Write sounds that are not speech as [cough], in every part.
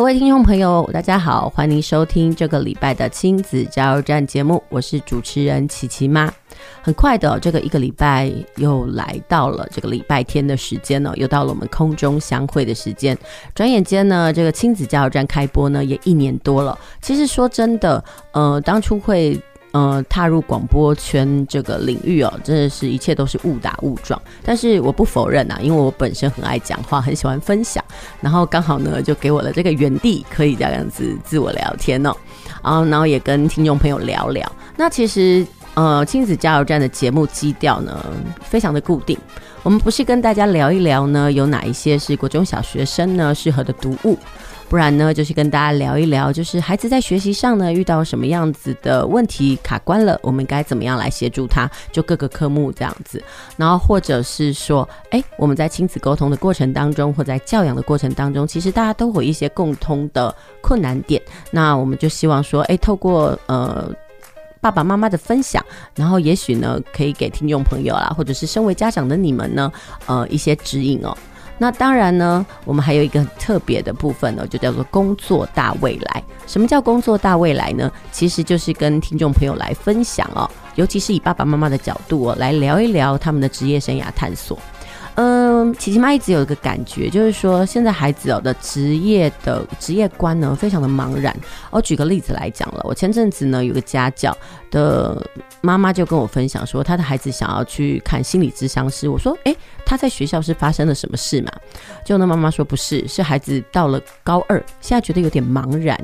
各位听众朋友，大家好，欢迎收听这个礼拜的亲子加油站节目，我是主持人琪琪妈。很快的，这个一个礼拜又来到了这个礼拜天的时间呢，又到了我们空中相会的时间。转眼间呢，这个亲子加油站开播呢也一年多了。其实说真的，呃，当初会。呃，踏入广播圈这个领域哦，真的是一切都是误打误撞。但是我不否认呐、啊，因为我本身很爱讲话，很喜欢分享，然后刚好呢就给我了这个原地，可以这样子自我聊天哦，啊然后也跟听众朋友聊聊。那其实呃，亲子加油站的节目基调呢非常的固定，我们不是跟大家聊一聊呢，有哪一些是国中小学生呢适合的读物。不然呢，就是跟大家聊一聊，就是孩子在学习上呢遇到什么样子的问题卡关了，我们该怎么样来协助他？就各个科目这样子，然后或者是说，哎，我们在亲子沟通的过程当中，或在教养的过程当中，其实大家都会有一些共通的困难点。那我们就希望说，哎，透过呃爸爸妈妈的分享，然后也许呢可以给听众朋友啦，或者是身为家长的你们呢，呃一些指引哦。那当然呢，我们还有一个很特别的部分呢，就叫做工作大未来。什么叫工作大未来呢？其实就是跟听众朋友来分享哦，尤其是以爸爸妈妈的角度哦，来聊一聊他们的职业生涯探索。嗯，琪琪妈一直有一个感觉，就是说现在孩子哦的职业的职业观呢，非常的茫然。我举个例子来讲了，我前阵子呢有个家教的妈妈就跟我分享说，她的孩子想要去看心理咨商师。我说，诶，他在学校是发生了什么事嘛？就那妈妈说不是，是孩子到了高二，现在觉得有点茫然，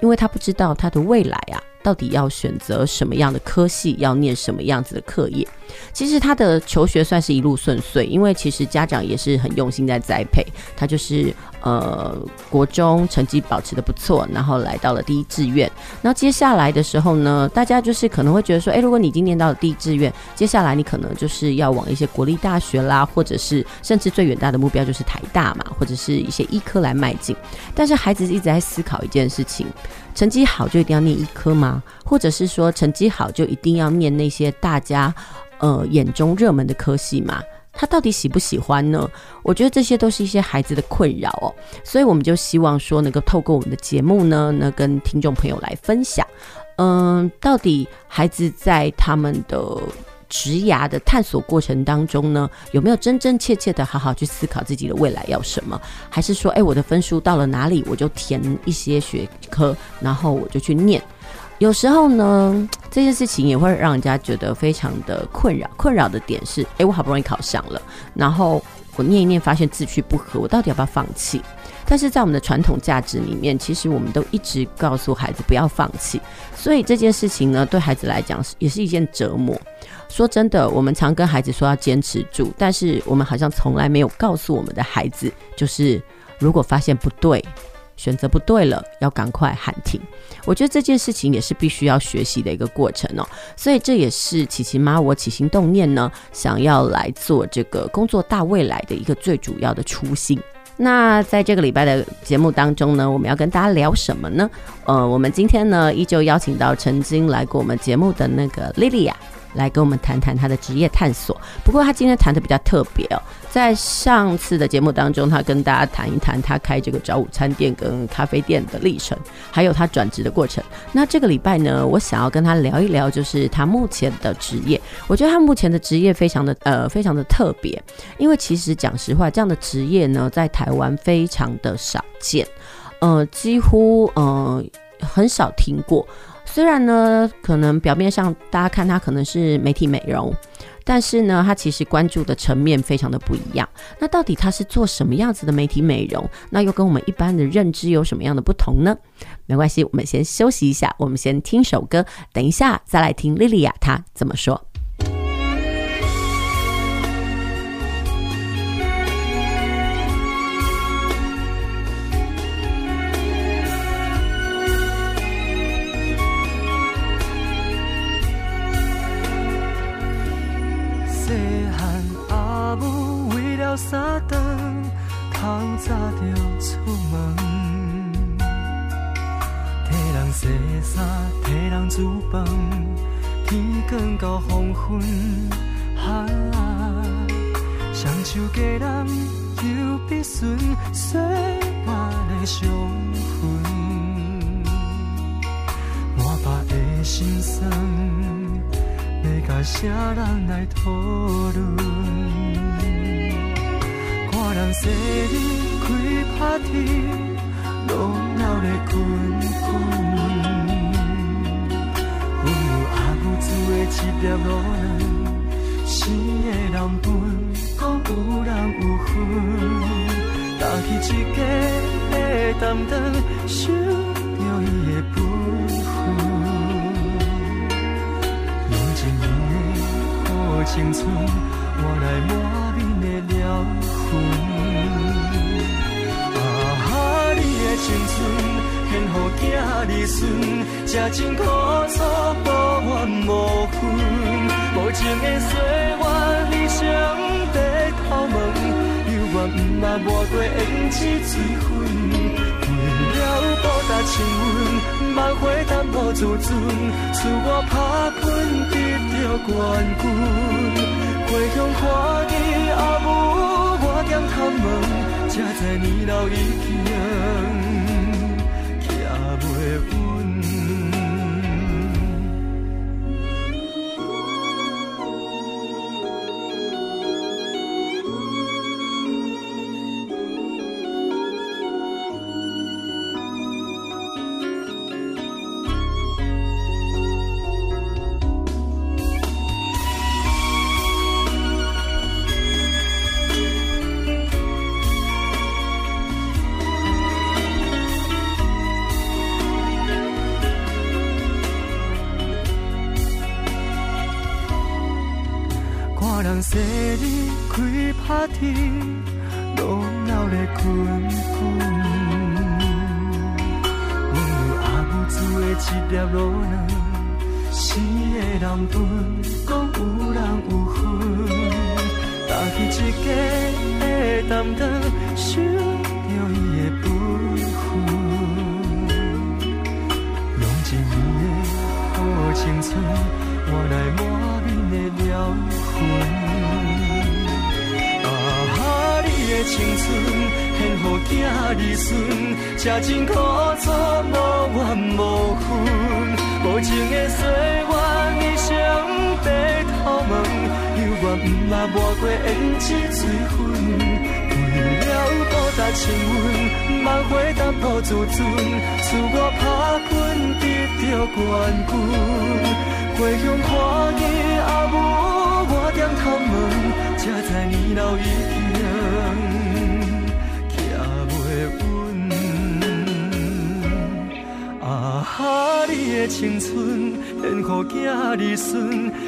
因为他不知道他的未来啊。到底要选择什么样的科系，要念什么样子的课业？其实他的求学算是一路顺遂，因为其实家长也是很用心在栽培他，就是呃国中成绩保持得不错，然后来到了第一志愿。那接下来的时候呢，大家就是可能会觉得说，诶，如果你已经念到了第一志愿，接下来你可能就是要往一些国立大学啦，或者是甚至最远大的目标就是台大嘛，或者是一些医科来迈进。但是孩子一直在思考一件事情。成绩好就一定要念医科吗？或者是说成绩好就一定要念那些大家呃眼中热门的科系吗？他到底喜不喜欢呢？我觉得这些都是一些孩子的困扰哦，所以我们就希望说能够透过我们的节目呢，那跟听众朋友来分享，嗯、到底孩子在他们的。职涯的探索过程当中呢，有没有真真切切的好好去思考自己的未来要什么？还是说，哎，我的分数到了哪里，我就填一些学科，然后我就去念？有时候呢，[tsk] 这件事情也会让人家觉得非常的困扰。困扰的点是，哎，我好不容易考上了，然后我念一念，发现志趣不合，我到底要不要放弃？但是在我们的传统价值里面，其实我们都一直告诉孩子不要放弃，所以这件事情呢，对孩子来讲是也是一件折磨。说真的，我们常跟孩子说要坚持住，但是我们好像从来没有告诉我们的孩子，就是如果发现不对，选择不对了，要赶快喊停。我觉得这件事情也是必须要学习的一个过程哦，所以这也是琪琪妈我起心动念呢，想要来做这个工作大未来的一个最主要的初心。那在这个礼拜的节目当中呢，我们要跟大家聊什么呢？呃，我们今天呢依旧邀请到曾经来过我们节目的那个莉莉亚。来跟我们谈谈他的职业探索。不过他今天谈的比较特别哦，在上次的节目当中，他跟大家谈一谈他开这个早午餐店跟咖啡店的历程，还有他转职的过程。那这个礼拜呢，我想要跟他聊一聊，就是他目前的职业。我觉得他目前的职业非常的呃非常的特别，因为其实讲实话，这样的职业呢，在台湾非常的少见。呃，几乎呃很少听过。虽然呢，可能表面上大家看它可能是媒体美容，但是呢，它其实关注的层面非常的不一样。那到底它是做什么样子的媒体美容？那又跟我们一般的认知有什么样的不同呢？没关系，我们先休息一下，我们先听首歌，等一下再来听莉莉亚她怎么说。三顿，透早就出门，替人洗衫，替人煮饭，天光到黄昏，啊，双手家人又必顺，岁月的伤痕，满腹的心酸，要甲谁人来讨论？人生日开 party，热闹的滚滚。阮有阿母煮的一碟卤蛋，生的人分，讲有人有份。搭去一家的担当，想着伊的本分。用一年的好青春，换来满面的了痕。青春献予囝儿孙，这真苦楚无怨无分。无情的岁月，理想白头毛，犹原毋捌抹过胭脂水分。为了报答亲阮，万回淡薄自尊，赐我打拼得到冠军。回乡看见阿母，我点头问，才知年老已经。un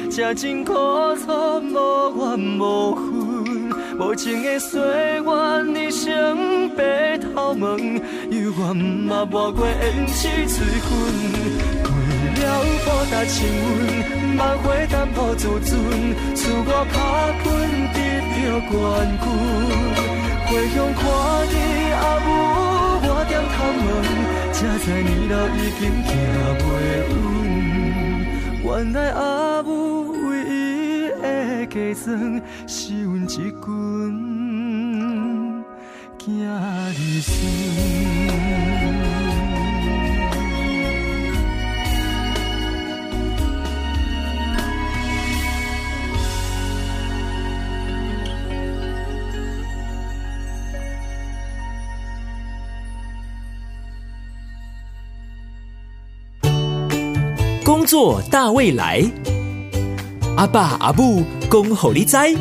这真苦楚，无怨无分，无情的岁月，你像白头毛，犹原毋捌抹过胭脂水分。为了报答亲阮，万回淡薄自尊，赐我打拼得到冠军。回乡看见阿母，我点头问，才知年老已经行袂稳。原来阿母。唯一的嫁妆是阮一群囝儿孙。工作大未来。阿爸阿母恭候你哉。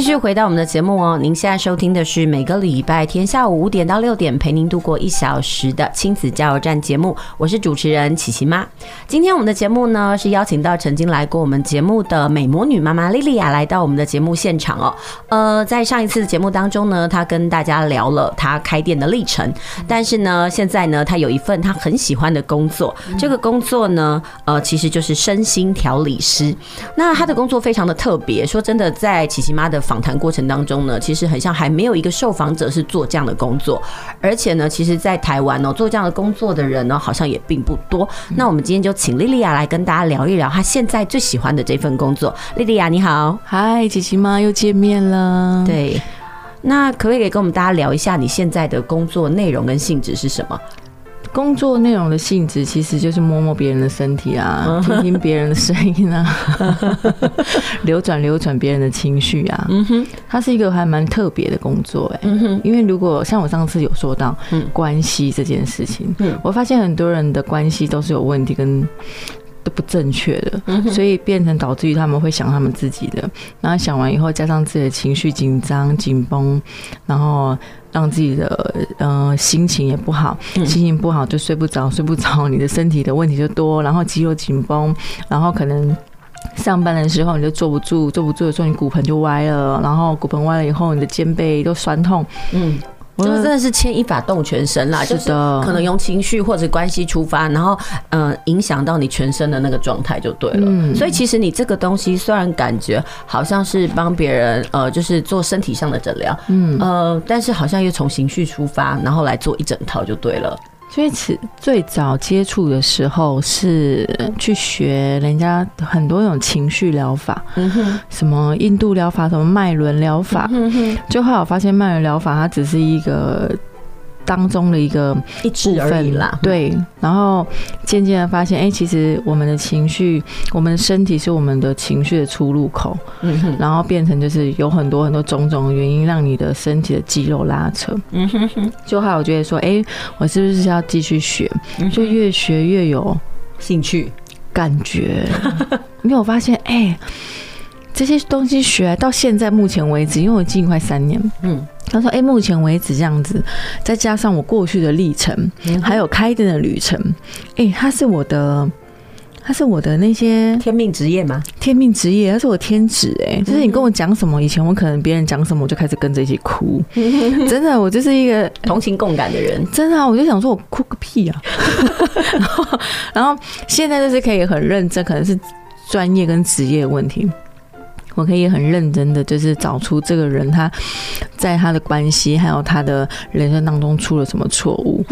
继续回到我们的节目哦，您现在收听的是每个礼拜天下午五点到六点陪您度过一小时的亲子加油站节目，我是主持人琪琪妈。今天我们的节目呢是邀请到曾经来过我们节目的美魔女妈妈莉莉亚来到我们的节目现场哦。呃，在上一次节目当中呢，她跟大家聊了她开店的历程，但是呢，现在呢，她有一份她很喜欢的工作，这个工作呢，呃，其实就是身心调理师。那她的工作非常的特别，说真的，在琪琪妈的。访谈过程当中呢，其实很像还没有一个受访者是做这样的工作，而且呢，其实，在台湾呢，做这样的工作的人呢，好像也并不多。那我们今天就请莉莉亚来跟大家聊一聊她现在最喜欢的这份工作。莉莉亚，你好，嗨，琪琪妈又见面了。对，那可不可以跟我们大家聊一下你现在的工作内容跟性质是什么？工作内容的性质其实就是摸摸别人的身体啊，[laughs] 听听别人的声音啊，[laughs] 流转流转别人的情绪啊。嗯哼，它是一个还蛮特别的工作哎。嗯哼，因为如果像我上次有说到关系这件事情，嗯，我发现很多人的关系都是有问题跟都不正确的，所以变成导致于他们会想他们自己的，然后想完以后加上自己的情绪紧张紧绷，然后。让自己的呃心情也不好，心情不好就睡不着，[laughs] 睡不着，你的身体的问题就多，然后肌肉紧绷，然后可能上班的时候你就坐不住，坐不住的时候你骨盆就歪了，然后骨盆歪了以后你的肩背都酸痛，嗯。就真的是牵一发动全身啦，就是可能用情绪或者关系出发，然后嗯影响到你全身的那个状态就对了。嗯，所以其实你这个东西虽然感觉好像是帮别人呃就是做身体上的诊疗，嗯呃，但是好像又从情绪出发，然后来做一整套就对了。所以，此最早接触的时候是去学人家很多种情绪疗法，嗯，什么印度疗法，什么脉轮疗法，嗯哼，就后来我发现脉轮疗法它只是一个。当中的一个一支而已啦，对。然后渐渐的发现，哎、欸，其实我们的情绪，我们的身体是我们的情绪的出入口。嗯哼。然后变成就是有很多很多种种的原因，让你的身体的肌肉拉扯。嗯哼哼。就后来我觉得说，哎、欸，我是不是要继续学？就越学越有兴趣，感觉。[laughs] 因为我发现，哎、欸，这些东西学到现在目前为止，因为我经营快三年，嗯。他说：“哎，目前为止这样子，再加上我过去的历程，还有开店的旅程，哎，他是我的，他是我的那些天命职业吗？天命职业，他是我天职，哎，就是你跟我讲什么，以前我可能别人讲什么，我就开始跟着一起哭，真的，我就是一个同情共感的人，真的啊，我就想说，我哭个屁啊！[laughs] 然后，然后现在就是可以很认真，可能是专业跟职业的问题。”我可以很认真的，就是找出这个人他在他的关系还有他的人生当中出了什么错误，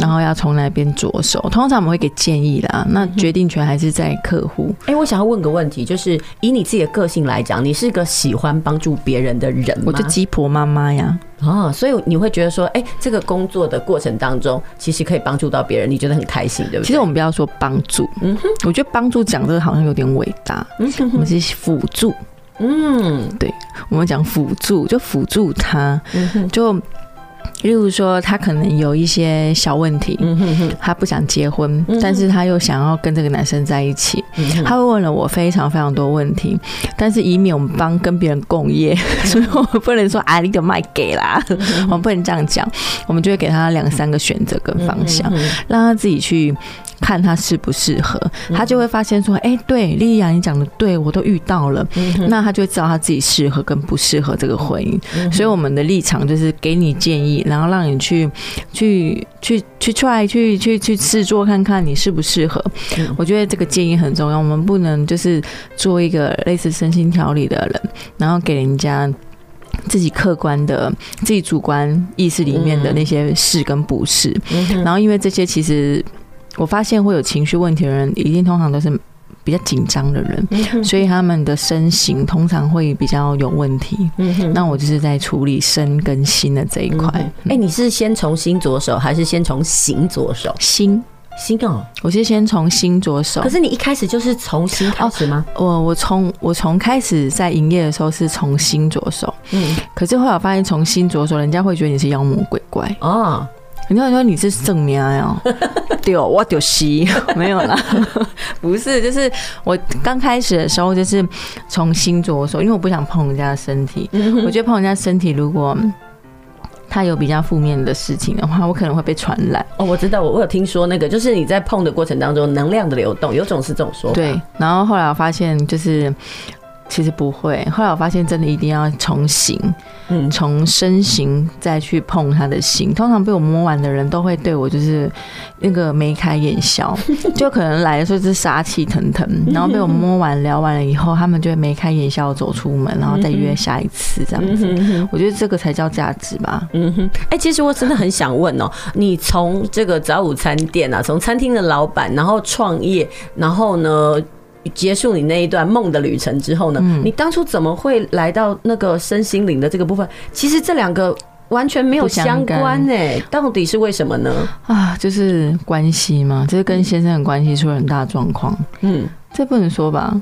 然后要从哪边着手。通常我们会给建议啦，那决定权还是在客户。哎，我想要问个问题，就是以你自己的个性来讲，你是个喜欢帮助别人的人吗？我就鸡婆妈妈呀。哦，所以你会觉得说，哎，这个工作的过程当中，其实可以帮助到别人，你觉得很开心，对不对？其实我们不要说帮助，嗯哼，我觉得帮助讲这个好像有点伟大，嗯哼，我们是辅助。嗯，对，我们讲辅助，就辅助他，嗯就例如说他可能有一些小问题，他不想结婚，但是他又想要跟这个男生在一起，他会问了我非常非常多问题，但是以免我们帮跟别人共业，[laughs] 所以我们不能说啊，你就卖给啦，[laughs] 我们不能这样讲，我们就会给他两三个选择跟方向，让他自己去。看他适不适合，他就会发现说：“哎，对，莉莉亚，你讲的对，我都遇到了。”那他就会知道他自己适合跟不适合这个婚姻。所以我们的立场就是给你建议，然后让你去去去去 try 去去去试做看看你适不适合。我觉得这个建议很重要，我们不能就是做一个类似身心调理的人，然后给人家自己客观的、自己主观意识里面的那些是跟不是。然后因为这些其实。我发现会有情绪问题的人，一定通常都是比较紧张的人，所以他们的身形通常会比较有问题。那我就是在处理身跟心的这一块。哎，你是先从心着手，还是先从形着手？心心哦，我是先从心着手。可是你一开始就是从心开始吗？哦、我我从我从开始在营业的时候是从心着手，嗯，可是后来我发现从心着手，人家会觉得你是妖魔鬼怪哦。人家说你是正面哦，[laughs] 对哦，我丢西 [laughs] 没有啦，[laughs] 不是，就是我刚开始的时候就是从心着手，因为我不想碰人家的身体，我觉得碰人家身体如果。他有比较负面的事情的话，我可能会被传染。哦，我知道，我我有听说那个，就是你在碰的过程当中，能量的流动，有种是这种说法。对，然后后来我发现就是。其实不会，后来我发现真的一定要从形，嗯，从身形再去碰他的心。通常被我摸完的人都会对我就是那个眉开眼笑，[laughs] 就可能来的时候是杀气腾腾，然后被我摸完聊完了以后，他们就会眉开眼笑走出门，然后再约下一次这样子。我觉得这个才叫价值吧。嗯哼，哎，其实我真的很想问哦，你从这个早午餐店啊，从餐厅的老板，然后创业，然后呢？结束你那一段梦的旅程之后呢，嗯，你当初怎么会来到那个身心灵的这个部分？其实这两个完全没有相关诶，到底是为什么呢？啊，就是关系嘛，就是跟先生的关系出了很大状况。嗯。这不能说吧？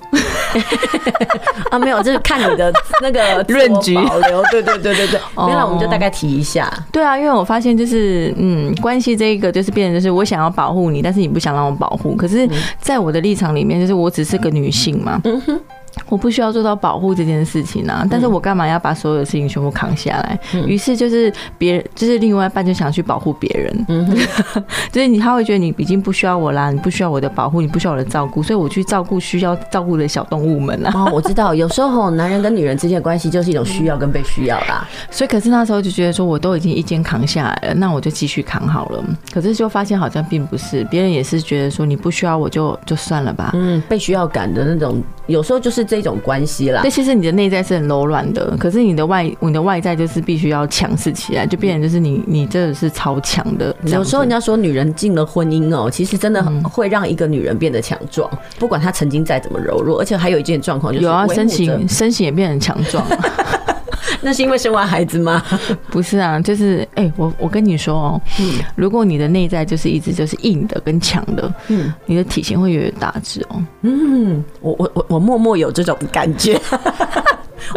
[laughs] 啊，没有，就是看你的那个论据保留。对对对对对，没有，我们就大概提一下。对啊，因为我发现就是，嗯，关系这一个就是变成就是我想要保护你，但是你不想让我保护。可是，在我的立场里面，就是我只是个女性嘛。嗯哼。我不需要做到保护这件事情啊，但是我干嘛要把所有的事情全部扛下来？于是就是别人，就是另外一半就想去保护别人，嗯，[laughs] 就是你他会觉得你已经不需要我啦，你不需要我的保护，你不需要我的照顾，所以我去照顾需要照顾的小动物们啊。哦，我知道，有时候男人跟女人之间的关系就是一种需要跟被需要啦。所以可是那时候就觉得说，我都已经一肩扛下来了，那我就继续扛好了。可是就发现好像并不是，别人也是觉得说你不需要我就就算了吧。嗯，被需要感的那种，有时候就是。这种关系啦，对，其实你的内在是很柔软的，可是你的外，你的外在就是必须要强势起来，就变成就是你，你真的是超强的。有时候人家说女人进了婚姻哦，其实真的很会让一个女人变得强壮，不管她曾经再怎么柔弱，而且还有一件状况就是，有啊，身形 [laughs] 身形也变得强壮。[laughs] 那是因为生完孩子吗？[laughs] 不是啊，就是哎、欸，我我跟你说哦、喔，嗯，如果你的内在就是一直就是硬的跟强的，嗯，你的体型会越来越大只哦、喔。嗯，我我我我默默有这种感觉。[laughs]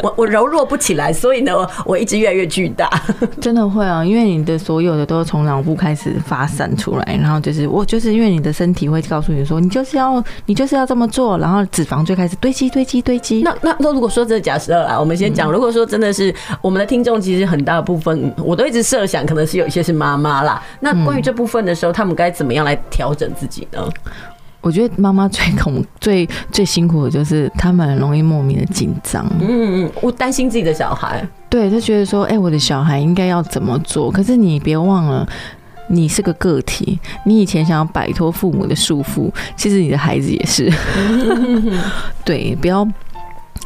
我我柔弱不起来，所以呢，我一直越来越巨大。[laughs] 真的会啊，因为你的所有的都从脑部开始发散出来，然后就是我就是因为你的身体会告诉你说，你就是要你就是要这么做，然后脂肪就开始堆积堆积堆积。那那那如果说这是假设啊，我们先讲，如果说真的是我们的听众，其实很大的部分，我都一直设想，可能是有一些是妈妈啦。那关于这部分的时候，他们该怎么样来调整自己呢？我觉得妈妈最恐、[laughs] 最最辛苦的就是他们很容易莫名的紧张。嗯嗯，我担心自己的小孩，对，他觉得说，哎、欸，我的小孩应该要怎么做？可是你别忘了，你是个个体，你以前想要摆脱父母的束缚，其实你的孩子也是。[laughs] 对，不要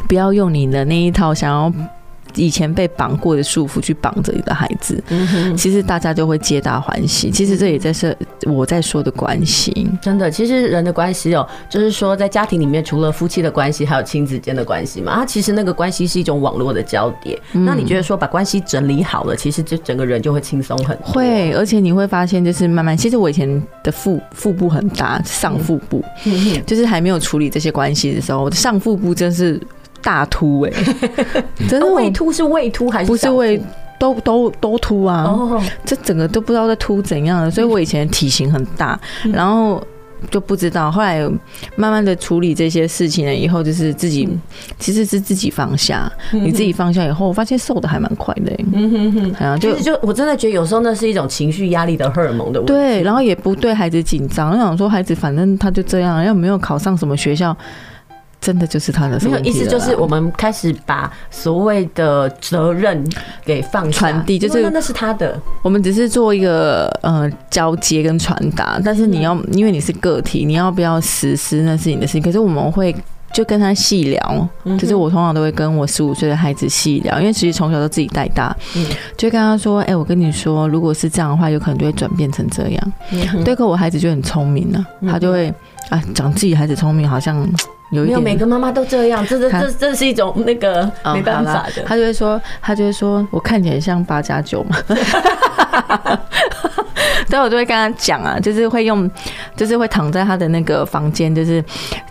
不要用你的那一套想要。以前被绑过的束缚去绑着你的孩子，其实大家就会皆大欢喜。其实这也在是我在说的关系，真的。其实人的关系哦，就是说在家庭里面，除了夫妻的关系，还有亲子间的关系嘛。啊其实那个关系是一种网络的交叠。那你觉得说把关系整理好了，其实就整个人就会轻松很多。会，而且你会发现，就是慢慢，其实我以前的腹腹部很大，上腹部，就是还没有处理这些关系的时候，我的上腹部真是。大突哎、欸，[laughs] 真的胃突是胃突还是不是胃都都都突啊？哦，这整个都不知道在突怎样的，所以我以前体型很大，然后就不知道，后来慢慢的处理这些事情了以后，就是自己其实是自己放下，你自己放下以后，我发现瘦的还蛮快的、欸。嗯哼哼，好像就就我真的觉得有时候那是一种情绪压力的荷尔蒙的问题。对，然后也不对孩子紧张，我想说孩子反正他就这样，要没有考上什么学校。真的就是他的没有意思，就是我们开始把所谓的责任给放传递，就是那是他的，我们只是做一个呃交接跟传达，但是你要因为你是个体，你要不要实施那是你的事情。可是我们会就跟他细聊，就是我通常都会跟我十五岁的孩子细聊，因为其实从小都自己带大，嗯就跟他说：“哎，我跟你说，如果是这样的话，有可能就会转变成这样。”对，可我孩子就很聪明了，他就会啊讲自己孩子聪明，好像。有，没有每个妈妈都这样，这这这这是一种那个没办法的。他就会说，他就会说我看起来像八加九嘛。[laughs] 对，我就会跟他讲啊，就是会用，就是会躺在他的那个房间，就是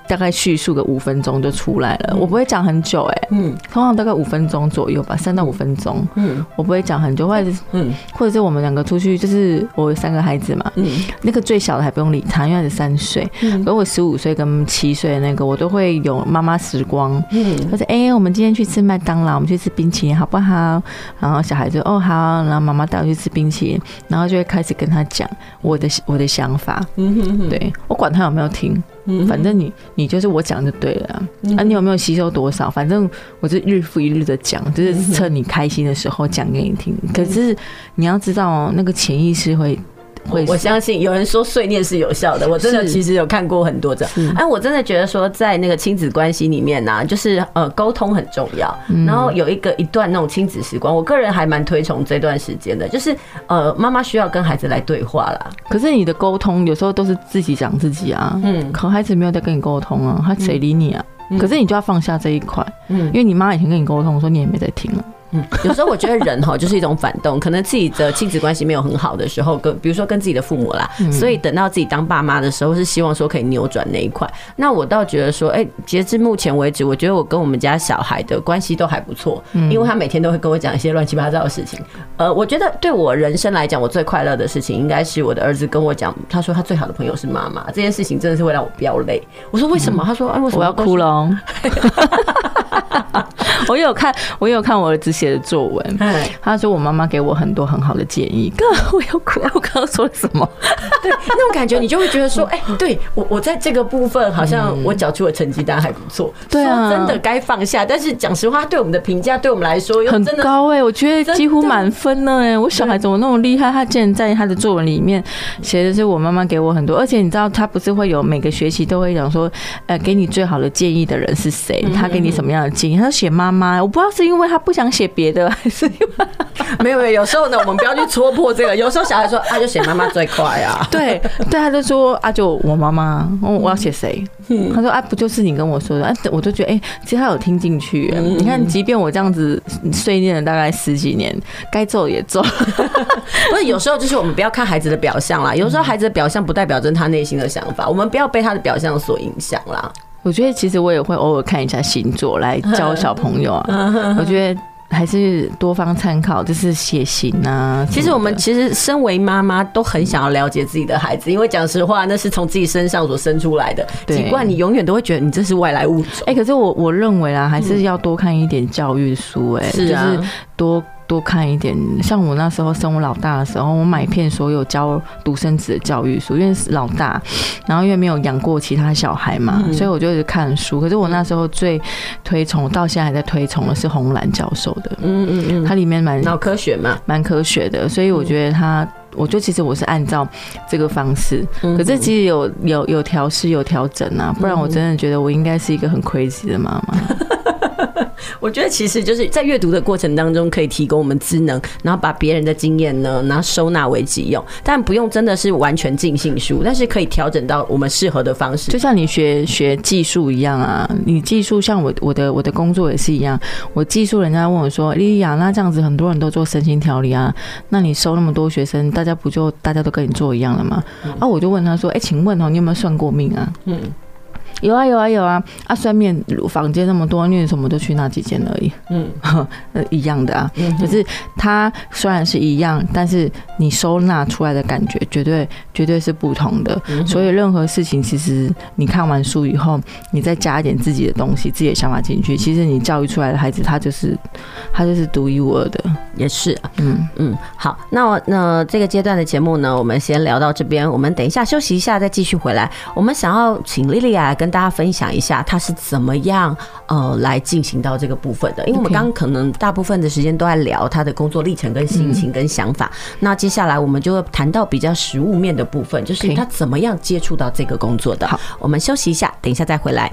大概叙述个五分钟就出来了。我不会讲很久，哎，嗯，通常大概五分钟左右吧，三到五分钟，嗯，我不会讲很久，或者是，嗯，或者是我们两个出去，就是我有三个孩子嘛，嗯，那个最小的还不用理他，因为他是三岁，嗯，而我十五岁跟七岁的那个，我都会有妈妈时光，嗯，他说哎，我们今天去吃麦当劳，我们去吃冰淇淋好不好？然后小孩子哦好，然后妈妈带我去吃冰淇淋，然后就会开始跟他讲我的我的想法，嗯哼哼，对，我管他有没有听，反正你你就是我讲就对了啊，啊你有没有吸收多少？反正我就日复一日的讲，就是趁你开心的时候讲给你听。可是你要知道哦，那个潜意识会。会我相信有人说碎念是有效的，我真的其实有看过很多这样。哎，我真的觉得说在那个亲子关系里面呢、啊，就是呃沟通很重要。然后有一个一段那种亲子时光，我个人还蛮推崇这段时间的，就是呃妈妈需要跟孩子来对话啦。可是你的沟通有时候都是自己讲自己啊，嗯，可孩子没有在跟你沟通啊，他谁理你啊？可是你就要放下这一块，嗯，因为你妈以前跟你沟通说你也没在听了。嗯，有时候我觉得人哈就是一种反动，可能自己的亲子关系没有很好的时候，跟比如说跟自己的父母啦，所以等到自己当爸妈的时候，是希望说可以扭转那一块。那我倒觉得说，哎，截至目前为止，我觉得我跟我们家小孩的关系都还不错，因为他每天都会跟我讲一些乱七八糟的事情。呃，我觉得对我人生来讲，我最快乐的事情应该是我的儿子跟我讲，他说他最好的朋友是妈妈，这件事情真的是会让我飙泪。我说为什么？他说哎，为什么我要哭了哦。[laughs] [laughs] 我有看，我有看我儿子写的作文。他说我妈妈给我很多很好的建议。哥，[laughs] 我要哭，我刚刚说了什么？对，那种感觉你就会觉得说，[laughs] 哎，对我我在这个部分好像我缴出的成绩单还不错。对啊，真的该放下。但是讲实话，对我们的评价，对我们来说很高哎，我觉得几乎满分了哎。我小孩怎么那么厉害？他竟然在他的作文里面写的是我妈妈给我很多，而且你知道他不是会有每个学期都会讲说，呃，给你最好的建议的人是谁？他给你什么样的建议？他写妈。妈，我不知道是因为他不想写别的，[laughs] 还是因为没有没有。有时候呢，我们不要去戳破这个。[laughs] 有时候小孩说，啊，就写妈妈最快啊。对对，他就说，啊，就我妈妈，我我要写谁？他说，啊，不就是你跟我说的？啊，我就觉得，哎、欸，其实他有听进去。你看，即便我这样子碎念了大概十几年，该揍也揍。[laughs] 不是，有时候就是我们不要看孩子的表象啦。有时候孩子的表象不代表着他内心的想法，我们不要被他的表象所影响啦。我觉得其实我也会偶尔看一下星座来教小朋友啊。[laughs] 我觉得还是多方参考，就是血型啊。其实我们其实身为妈妈都很想要了解自己的孩子，因为讲实话，那是从自己身上所生出来的。尽管你永远都会觉得你这是外来物种。哎，可是我我认为啊，还是要多看一点教育书。哎，是啊，就是多。多看一点，像我那时候生我老大的时候，我买遍所有教独生子的教育书，因为是老大，然后因为没有养过其他小孩嘛，所以我就一直看书。可是我那时候最推崇，到现在还在推崇的是红兰教授的，嗯嗯嗯，它里面蛮脑科学嘛，蛮科学的，所以我觉得他，我觉得其实我是按照这个方式，可是其实有有有调试有调整啊，不然我真的觉得我应该是一个很 crazy 的妈妈。[laughs] [laughs] 我觉得其实就是在阅读的过程当中，可以提供我们智能，然后把别人的经验呢，然后收纳为己用，但不用真的是完全尽信书，但是可以调整到我们适合的方式。就像你学学技术一样啊，你技术像我我的我的工作也是一样，我技术人家问我说，莉莉亚，那这样子很多人都做身心调理啊，那你收那么多学生，大家不就大家都跟你做一样了吗？啊，我就问他说，哎，请问哦，你有没有算过命啊？嗯。有啊有啊有啊啊！算面房间那么多，你什么都去那几间而已。嗯，[laughs] 一样的啊。嗯，可是它虽然是一样，但是你收纳出来的感觉绝对绝对是不同的。所以任何事情，其实你看完书以后，你再加一点自己的东西、自己的想法进去，其实你教育出来的孩子，他就是他就是独一无二的。也是啊。嗯嗯。好，那我那这个阶段的节目呢，我们先聊到这边。我们等一下休息一下，再继续回来。我们想要请莉莉亚跟大家分享一下他是怎么样呃来进行到这个部分的，因为我们刚刚可能大部分的时间都在聊他的工作历程跟心情跟想法，那接下来我们就会谈到比较实物面的部分，就是他怎么样接触到这个工作的。好，我们休息一下，等一下再回来。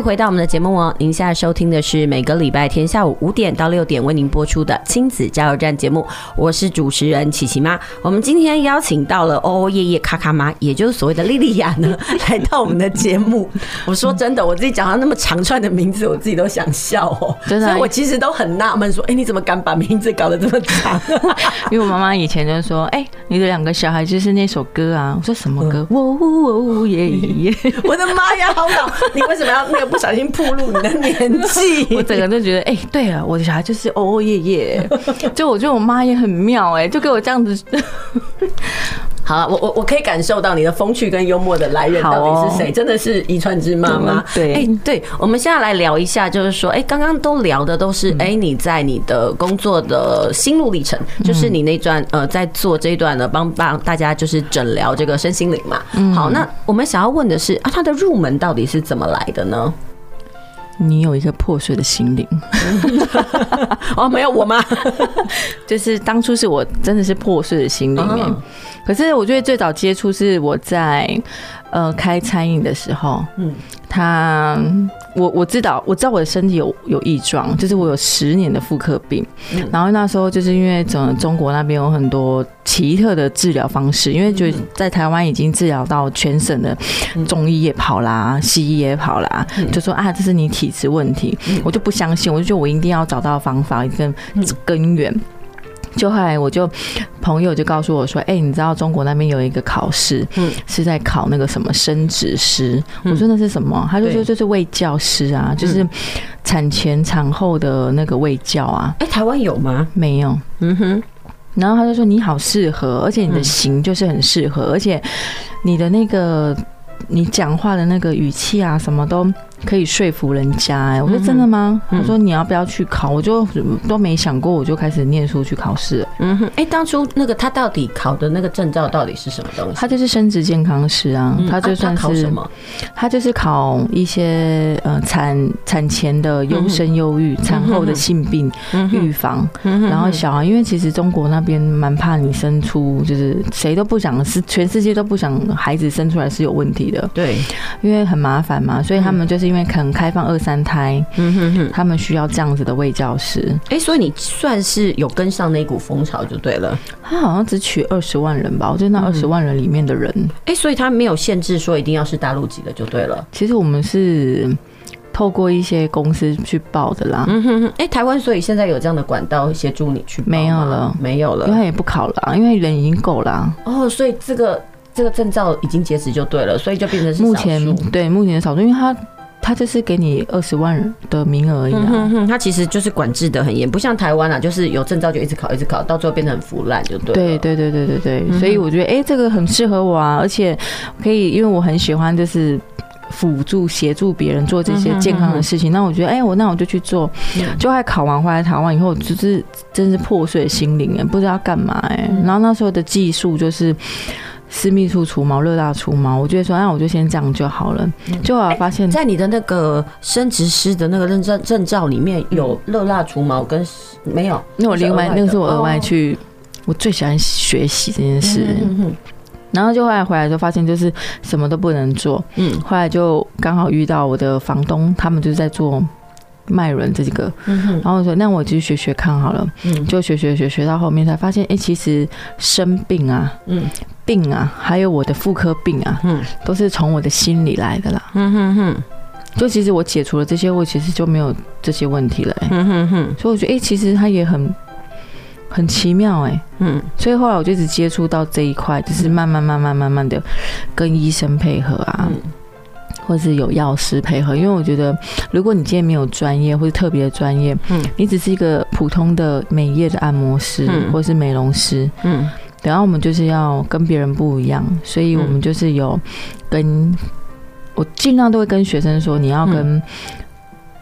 回到我们的节目哦，您现在收听的是每个礼拜天下午五点到六点为您播出的亲子加油站节目，我是主持人琪琪妈。我们今天邀请到了哦哦夜夜卡卡妈，也就是所谓的莉莉亚呢，[laughs] 来到我们的节目。我说真的，我自己讲到那么长串的名字，我自己都想笑哦。真的，所以我其实都很纳闷，说，哎，你怎么敢把名字搞得这么长？[laughs] 因为我妈妈以前就说，哎，你的两个小孩就是那首歌啊。我说什么歌？哦哦耶耶，[laughs] 我的妈呀，好老！你为什么要？那个不小心暴露你的年纪，[laughs] 我整个就觉得，哎、对了，我的小孩就是哦哦耶耶，[laughs] 就我觉得我妈也很妙，哎，就给我这样子。好了，我我我可以感受到你的风趣跟幽默的来源到底是谁？真的是遗传之妈妈。对，哎，对，我们现在来聊一下，就是说，哎，刚刚都聊的都是，哎，你在你的工作的心路历程，就是你那段呃，在做这一段呢帮帮大家就是诊疗这个身心灵嘛。好，那我们想要问的是啊，他的入门到底是怎么来的呢？你有一个破碎的心灵。[laughs] 哦，没有我吗？[laughs] 就是当初是我真的是破碎的心里面，可是我觉得最早接触是我在呃开餐饮的时候，嗯，他。我我知道，我知道我的身体有有异状，就是我有十年的妇科病。然后那时候就是因为整个中国那边有很多奇特的治疗方式，因为就在台湾已经治疗到全省的中医也跑啦，西医也跑啦，就说啊，这是你体质问题，我就不相信，我就觉得我一定要找到方法跟根源。就后来我就朋友就告诉我说：“哎，你知道中国那边有一个考试，嗯，是在考那个什么生殖师。”我说：“那是什么？”他就说：“就是卫教师啊，就是产前产后的那个卫教啊。”哎，台湾有吗？没有。嗯哼。然后他就说：“你好适合，而且你的型就是很适合，而且你的那个你讲话的那个语气啊，什么都。”可以说服人家哎、欸，我说真的吗？他说你要不要去考？我就都没想过，我就开始念书去考试。嗯哼，哎，当初那个他到底考的那个证照到底是什么东西？他就是生殖健康师啊，他就算是考什么？他就是考一些呃产产前的优生优育、产后的性病预防，然后小孩，因为其实中国那边蛮怕你生出，就是谁都不想是全世界都不想孩子生出来是有问题的，对，因为很麻烦嘛，所以他们就是。因为可能开放二三胎，嗯哼哼，他们需要这样子的卫教师。哎、欸，所以你算是有跟上那股风潮就对了。他好像只取二十万人吧，我觉得那二十万人里面的人，哎、欸，所以他没有限制说一定要是大陆籍的就对了。其实我们是透过一些公司去报的啦。嗯哼哼，哎、欸，台湾所以现在有这样的管道协助你去报？没有了，没有了，因为他也不考了，因为人已经够了。哦，所以这个这个证照已经截止就对了，所以就变成是目前对目前的少数，因为他。他就是给你二十万的名额而已啊，他其实就是管制的很严，不像台湾啊，就是有证照就一直考，一直考，到最后变得很腐烂，就对。对对对对对对，所以我觉得哎、欸，这个很适合我啊，而且可以，因为我很喜欢就是辅助协助别人做这些健康的事情，那我觉得哎、欸，我那我就去做，就还考完回来台湾以后，就是真是破碎心灵哎，不知道干嘛哎，然后那时候的技术就是。私密处除毛、热蜡除毛，我觉得说，那我就先这样就好了。就后来发现，在你的那个生殖师的那个认证证照里面有热蜡除毛跟没有？那我另外那个是我额外去，我最喜欢学习这件事。然后就后来回来就发现，就是什么都不能做。嗯，后来就刚好遇到我的房东，他们就是在做。脉轮这几个，然后我说那我就学学看好了，嗯。就学学学学到后面才发现，哎，其实生病啊，嗯。病啊，还有我的妇科病啊，嗯。都是从我的心里来的啦。嗯哼哼，就其实我解除了这些，我其实就没有这些问题了。嗯哼哼，所以我觉得，哎，其实它也很很奇妙，哎，嗯，所以后来我就一直接触到这一块，就是慢慢慢慢慢慢的跟医生配合啊。或是有药师配合，因为我觉得，如果你今天没有专业或者特别的专业，嗯，你只是一个普通的美业的按摩师，嗯，或是美容师，嗯，然后我们就是要跟别人不一样，所以我们就是有跟，我尽量都会跟学生说，你要跟，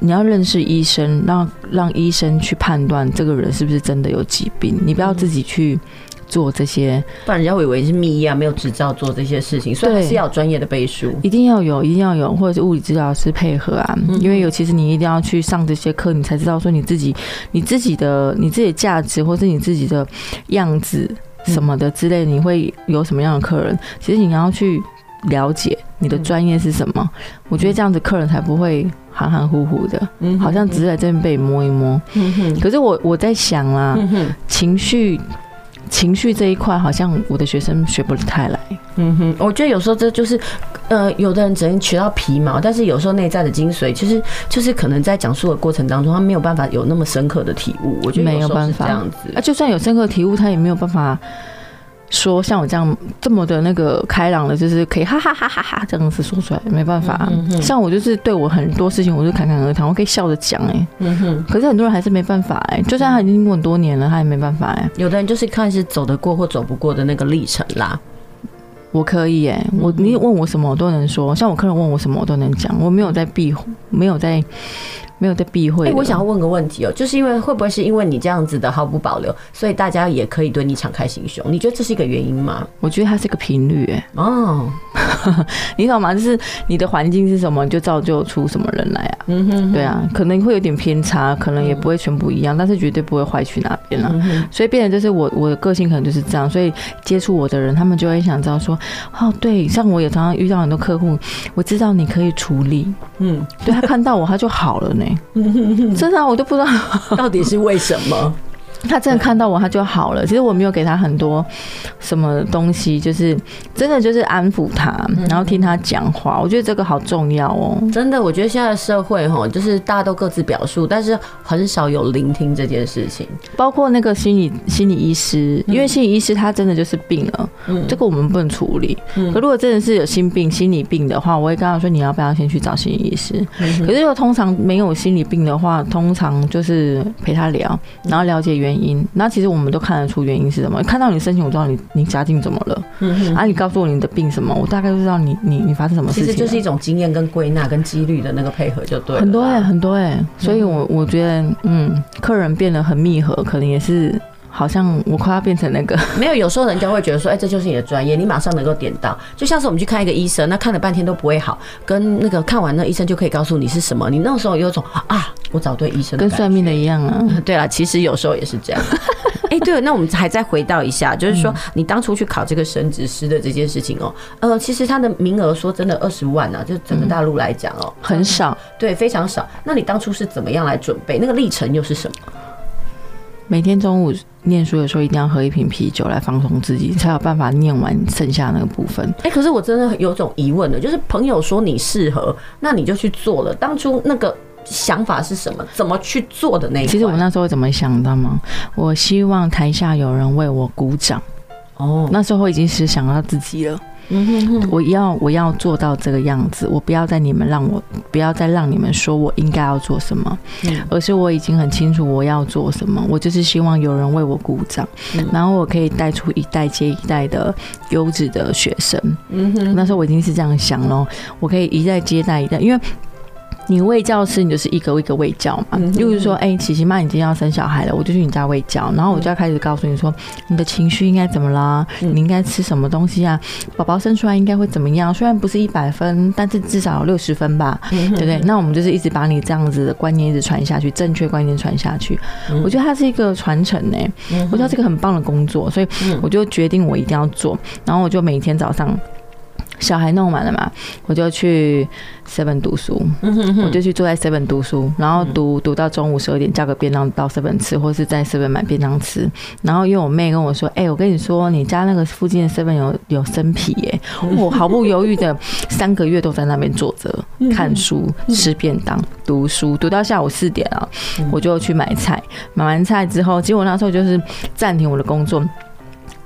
你要认识医生，让让医生去判断这个人是不是真的有疾病，你不要自己去。做这些，不然人家会以为是密医啊，没有执照做这些事情，所以还是要有专业的背书，一定要有，一定要有，或者是物理治疗师配合啊，因为尤其是你一定要去上这些课，你才知道说你自己、你自己的、你自己的价值，或是你自己的样子什么的之类，你会有什么样的客人，其实你要去了解。你的专业是什么？我觉得这样子客人才不会含含糊糊的，好像只是在这边被摸一摸。可是我我在想啊，情绪。情绪这一块，好像我的学生学不太来。嗯哼，我觉得有时候这就是，呃，有的人只能学到皮毛，但是有时候内在的精髓，其实就是可能在讲述的过程当中，他没有办法有那么深刻的体悟。我觉得没有办法这样子。啊，就算有深刻的体悟，他也没有办法。说像我这样这么的那个开朗的，就是可以哈哈哈哈哈这样子说出来，没办法、啊。像我就是对我很多事情，我就侃侃而谈，我可以笑着讲哎。可是很多人还是没办法哎，就算他已经很多年了，他也没办法哎。有的人就是看是走得过或走不过的那个历程啦。我可以哎，我你问我什么我都能说，像我客人问我什么我都能讲，我没有在避，没有在。没有在避讳。哎，我想要问个问题哦，就是因为会不会是因为你这样子的毫不保留，所以大家也可以对你敞开心胸？你觉得这是一个原因吗？我觉得它是一个频率，哎，哦，[laughs] 你懂吗？就是你的环境是什么，就造就出什么人来啊。嗯哼，对啊，可能会有点偏差，可能也不会全部一样，但是绝对不会坏去哪边了。所以变成就是我我的个性可能就是这样，所以接触我的人，他们就会想知道说，哦，对，像我也常常遇到很多客户，我知道你可以处理，嗯，对他看到我他就好了呢。[laughs] 真的，我都不知道 [laughs] 到底是为什么。他真的看到我，他就好了。其实我没有给他很多什么东西，就是真的就是安抚他，然后听他讲话。我觉得这个好重要哦。真的，我觉得现在的社会哈，就是大家都各自表述，但是很少有聆听这件事情。包括那个心理心理医师，因为心理医师他真的就是病了，嗯，这个我们不能处理。可如果真的是有心病、心理病的话，我会跟他说，你要不要先去找心理医师？可是如果通常没有心理病的话，通常就是陪他聊，然后了解原因。原因，那其实我们都看得出原因是什么。看到你申请，我知道你你家境怎么了。啊，你告诉我你的病什么，我大概就知道你你你发生什么事情。其实就是一种经验跟归纳跟几率的那个配合，就对了。很多哎、欸，很多哎、欸，所以我我觉得，嗯，客人变得很密合，可能也是。好像我快要变成那个 [laughs] 没有，有时候人家会觉得说，哎，这就是你的专业，你马上能够点到，就像是我们去看一个医生，那看了半天都不会好，跟那个看完那医生就可以告诉你是什么，你那个时候有种啊，我找对医生，跟算命的一样啊。[laughs] 对了，其实有时候也是这样。[laughs] 哎，对了，那我们还再回到一下，就是说你当初去考这个神职师的这件事情哦，呃，其实他的名额说真的二十万啊，就整个大陆来讲哦，很少，对，非常少。那你当初是怎么样来准备？那个历程又是什么？每天中午念书的时候，一定要喝一瓶啤酒来放松自己，才有办法念完剩下那个部分。哎，可是我真的有种疑问的，就是朋友说你适合，那你就去做了。当初那个想法是什么？怎么去做的那一？其实我那时候怎么想的吗？我希望台下有人为我鼓掌。哦，那时候已经是想到自己了。嗯哼哼，我要我要做到这个样子，我不要再你们让我不要再让你们说我应该要做什么，而是我已经很清楚我要做什么，我就是希望有人为我鼓掌，然后我可以带出一代接一代的优质的学生。嗯哼，那时候我已经是这样想了，我可以一代接待一代，因为。你喂教师，你就是一个一个喂教嘛。例如说，哎，琪琪妈，你今天要生小孩了，我就去你家喂教，然后我就要开始告诉你说，你的情绪应该怎么啦？你应该吃什么东西啊？宝宝生出来应该会怎么样？虽然不是一百分，但是至少有六十分吧，对不对？那我们就是一直把你这样子的观念一直传下去，正确观念传下去。我觉得它是一个传承呢，我觉得这个很棒的工作，所以我就决定我一定要做，然后我就每天早上。小孩弄完了嘛，我就去 seven 读书，我就去坐在 seven 读书，然后读读到中午十二点，叫个便当到 seven 吃，或是在 seven 买便当吃。然后因为我妹跟我说：“哎、欸，我跟你说，你家那个附近的 seven 有有生皮耶。”我毫不犹豫的三个月都在那边坐着看书、吃便当、读书，读到下午四点啊，我就去买菜。买完菜之后，结果那时候就是暂停我的工作。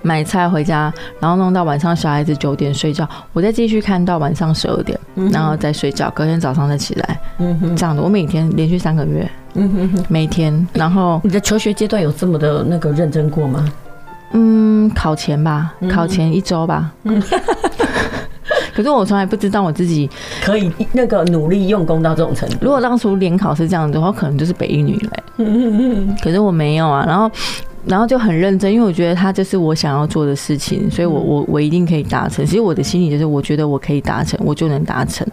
买菜回家，然后弄到晚上小孩子九点睡觉，我再继续看到晚上十二点，然后再睡觉，隔天早上再起来，这样的。我每天连续三个月，每天。然后你的求学阶段有这么的那个认真过吗？嗯，考前吧，考前一周吧。[laughs] 可是我从来不知道我自己可以那个努力用功到这种程度。如果当初联考是这样的话，可能就是北一女嘞。可是我没有啊，然后。然后就很认真，因为我觉得他就是我想要做的事情，所以我我我一定可以达成。其实我的心里就是，我觉得我可以达成，我就能达成。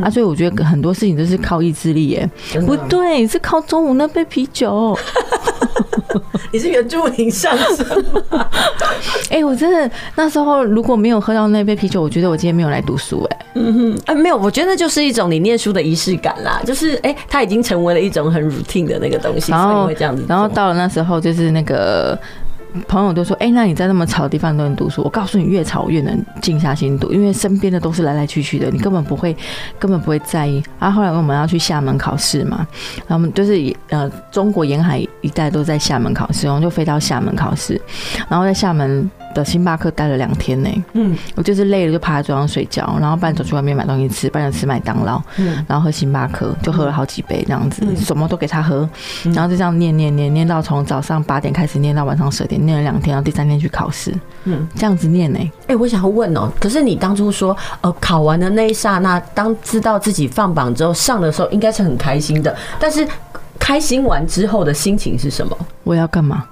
啊，所以我觉得很多事情都是靠意志力耶。不对，是靠中午那杯啤酒。[laughs] 你是原住民上身吗？[laughs] 哎、我真的那时候如果没有喝到那杯啤酒，我觉得我今天没有来读书、欸。哎，嗯哼，啊，没有，我觉得就是一种你念书的仪式感啦，就是哎、欸，它已经成为了一种很 routine 的那个东西，所以会这样子。然后到了那时候，就是那个。朋友都说：“哎、那你在那么吵的地方都能读书？我告诉你，越吵越能静下心读，因为身边的都是来来去去的，你根本不会，根本不会在意。”啊，后来我们要去厦门考试嘛，然后我们就是呃，中国沿海一带都在厦门考试，然后就飞到厦门考试，然后在厦门。的星巴克待了两天呢，嗯，我就是累了就趴在桌上睡觉，然后半走去外面买东西吃，半走吃麦当劳，嗯，然后喝星巴克，就喝了好几杯这样子，嗯、什么都给他喝，然后就这样念念念念到从早上八点开始念到晚上十点，念了两天，然后第三天去考试，嗯，这样子念呢。哎、欸，我想要问哦，可是你当初说呃考完的那一刹那，当知道自己放榜之后上的时候，应该是很开心的，但是开心完之后的心情是什么？我要干嘛？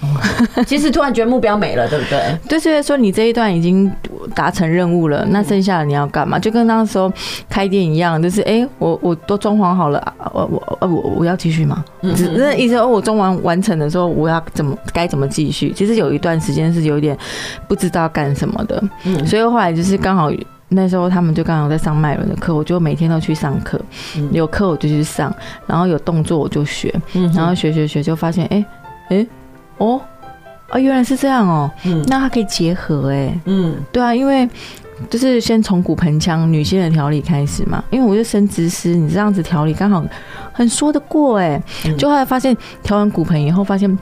[laughs] 其实突然觉得目标没了，对不对？就是说你这一段已经达成任务了，那剩下的你要干嘛？就跟那时候开店一样，就是哎、欸，我我都装潢好了，我我我我要继续吗？只是意思哦我装完完成的时候，我要怎么该怎么继续？其实有一段时间是有点不知道干什么的，嗯，所以后来就是刚好那时候他们就刚好在上麦伦的课，我就每天都去上课，有课我就去上，然后有动作我就学，然后学学学就发现哎哎。哦，啊，原来是这样哦，嗯，那它可以结合哎，嗯，对啊，因为就是先从骨盆腔女性的调理开始嘛，因为我是生殖师，你这样子调理刚好很说得过哎，就后来发现调完骨盆以后发现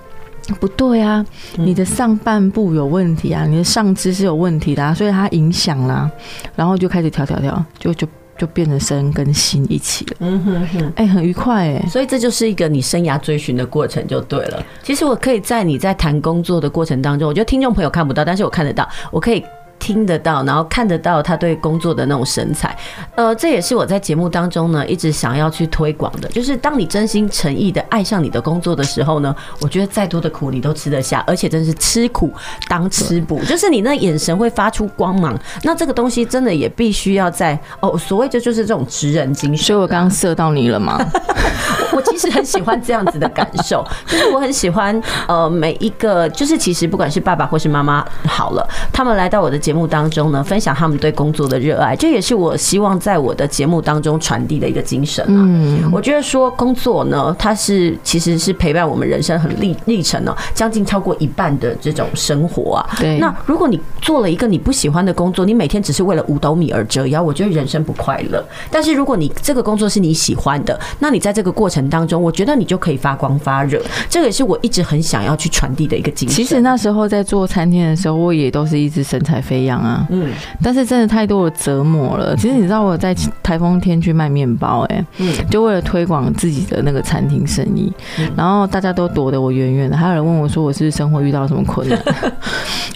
不对啊，你的上半部有问题啊，你的上肢是有问题的啊，所以它影响啦，然后就开始调调调，就就。就变成身跟心一起了，嗯哼哼，哎、欸，很愉快哎、欸，所以这就是一个你生涯追寻的过程就对了。其实我可以在你在谈工作的过程当中，我觉得听众朋友看不到，但是我看得到，我可以。听得到，然后看得到他对工作的那种神采，呃，这也是我在节目当中呢一直想要去推广的。就是当你真心诚意的爱上你的工作的时候呢，我觉得再多的苦你都吃得下，而且真是吃苦当吃补。就是你那眼神会发出光芒，那这个东西真的也必须要在哦，所谓这就是这种职人精神。所以我刚刚射到你了吗？[laughs] 我其实很喜欢这样子的感受，就是我很喜欢呃每一个，就是其实不管是爸爸或是妈妈，好了，他们来到我的。节目当中呢，分享他们对工作的热爱，这也是我希望在我的节目当中传递的一个精神啊。嗯，我觉得说工作呢，它是其实是陪伴我们人生很历历程呢，将近超过一半的这种生活啊。对。那如果你做了一个你不喜欢的工作，你每天只是为了五斗米而折腰，我觉得人生不快乐。但是如果你这个工作是你喜欢的，那你在这个过程当中，我觉得你就可以发光发热。这个也是我一直很想要去传递的一个精神。其实那时候在做餐厅的时候，我也都是一直身材飞。一样啊，嗯，但是真的太多的折磨了。其实你知道我在台风天去卖面包，哎，嗯，就为了推广自己的那个餐厅生意，然后大家都躲得我远远的，还有人问我说我是不是生活遇到了什么困难？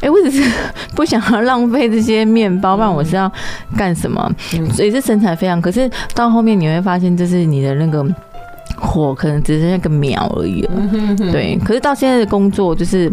哎，[laughs] 我只是不想要浪费这些面包，不然我是要干什么？所以是身材非常。可是到后面你会发现，这是你的那个。火可能只是那个苗而已了，对。可是到现在的工作就是，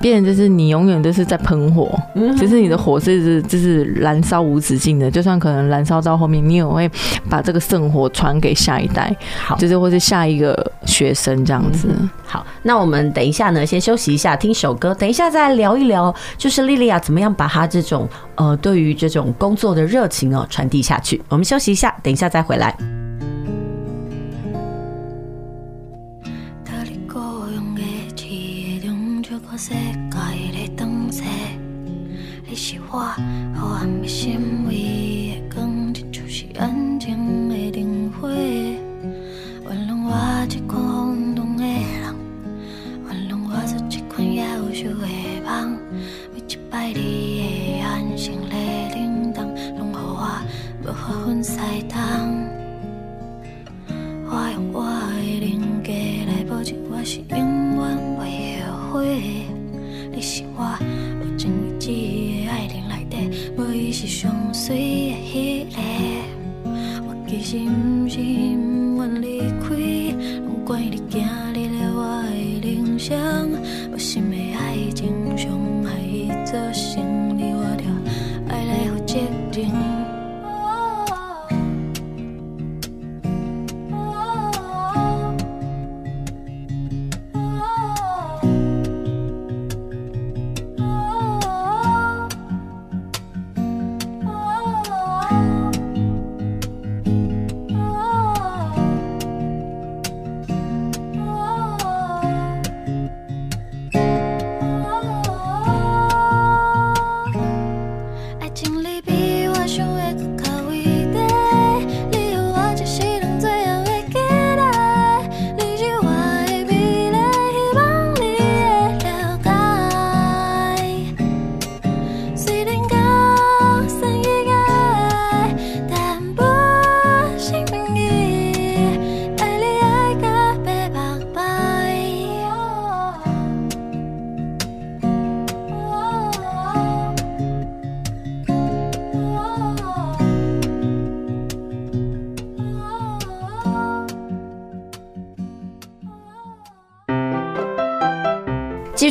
变就是你永远都是在喷火，其实你的火是是就是燃烧无止境的，就算可能燃烧到后面，你也会把这个圣火传给下一代，好，就是或是下一个学生这样子。好，那我们等一下呢，先休息一下，听首歌，等一下再聊一聊，就是莉莉亚怎么样把她这种呃对于这种工作的热情哦传递下去。我们休息一下，等一下再回来。世界的灯色，你是我黑暗的心唯一的光，亲像是安静的灯火。原谅我这款冲动的人，原谅我做这款夭寿的梦。每一摆你的眼神在叮当，拢予我无法分西东。我用我的灵魂来保证，我是永远袂后悔。你是我有情有义的爱人内底，无疑是上水的迄个。我其实不是不愿离开，拢怪你走入了我的人生。无心的爱情伤害伊造成，你我着爱来负责任。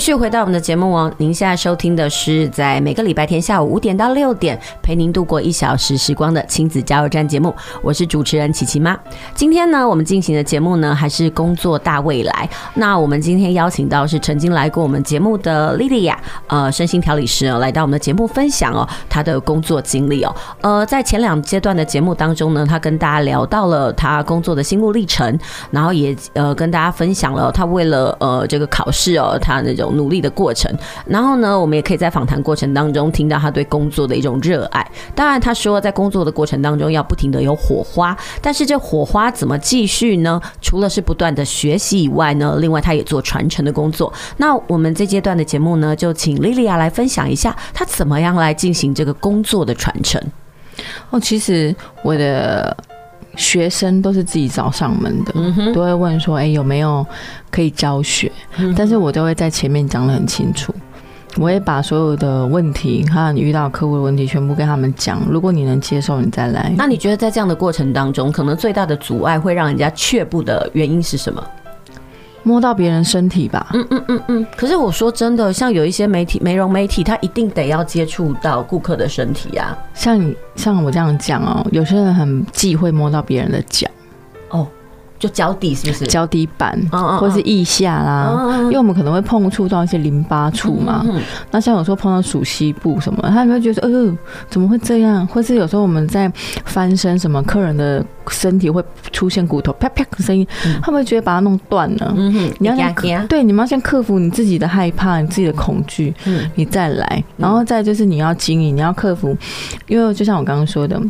续回到我们的节目哦。您现在收听的是在每个礼拜天下午五点到六点陪您度过一小时时光的亲子加油站节目，我是主持人琪琪妈。今天呢，我们进行的节目呢还是工作大未来。那我们今天邀请到是曾经来过我们节目的莉莉亚，呃，身心调理师哦，来到我们的节目分享哦她的工作经历哦。呃，在前两阶段的节目当中呢，她跟大家聊到了她工作的心路历程，然后也呃跟大家分享了她为了呃这个考试哦，她那种努力的过程。然后呢，我们也可以在访谈过程当中听到他对工作的一种热爱。当然，他说在工作的过程当中要不停的有火花，但是这火花怎么继续呢？除了是不断的学习以外呢，另外他也做传承的工作。那我们这阶段的节目呢，就请莉莉亚来分享一下她怎么样来进行这个工作的传承。哦，其实我的。学生都是自己找上门的，嗯、都会问说：“哎、欸，有没有可以教学？”嗯、但是我都会在前面讲的很清楚，我会把所有的问题，还有你遇到客户的问题，全部跟他们讲。如果你能接受，你再来。那你觉得在这样的过程当中，可能最大的阻碍会让人家却步的原因是什么？摸到别人身体吧，嗯嗯嗯嗯。可是我说真的，像有一些媒体、美容媒体，他一定得要接触到顾客的身体呀。像你像我这样讲哦，有些人很忌讳摸到别人的脚。就脚底是不是？脚底板，或是腋下啦，因为我们可能会碰触到一些淋巴处嘛。那像有时候碰到鼠蹊部什么，他们会觉得，哎、呃、怎么会这样？或是有时候我们在翻身，什么客人的身体会出现骨头啪啪的声音，嗯、他们会觉得把它弄断了。嗯哼，你要先对，你们要先克服你自己的害怕，你自己的恐惧，嗯，你再来，然后再就是你要经营，你要克服，因为就像我刚刚说的。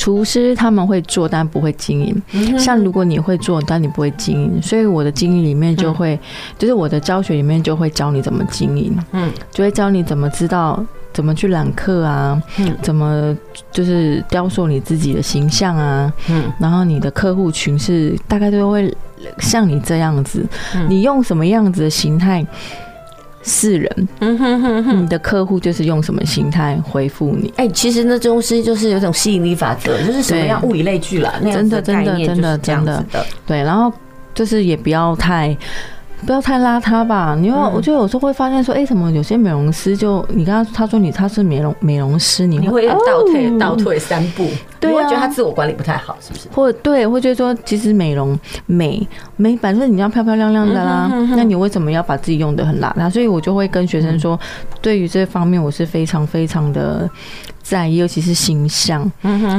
厨师他们会做，但不会经营。嗯、像如果你会做，但你不会经营，所以我的经营里面就会，嗯、就是我的教学里面就会教你怎么经营。嗯，就会教你怎么知道怎么去揽客啊，嗯，怎么就是雕塑你自己的形象啊，嗯，然后你的客户群是大概都会像你这样子，嗯、你用什么样子的形态？是人，嗯哼哼哼，你的客户就是用什么心态回复你？哎、欸，其实那东西就是有种吸引力法则，就是什么样物以类聚了，对那样子的概念就是这样子的，真的，真的，真的，对，然后就是也不要太。不要太邋遢吧，因为我就有时候会发现说，哎、欸，怎么有些美容师就你刚刚他说你他是美容美容师，你会，倒退、哦、倒退三步，对、啊，我会觉得他自我管理不太好，是不是？或对，会觉得说其实美容美美，反正你要漂漂亮亮的啦，嗯、哼哼哼，那你为什么要把自己用的很邋遢？所以我就会跟学生说，嗯、对于这方面我是非常非常的。在意，尤其是形象，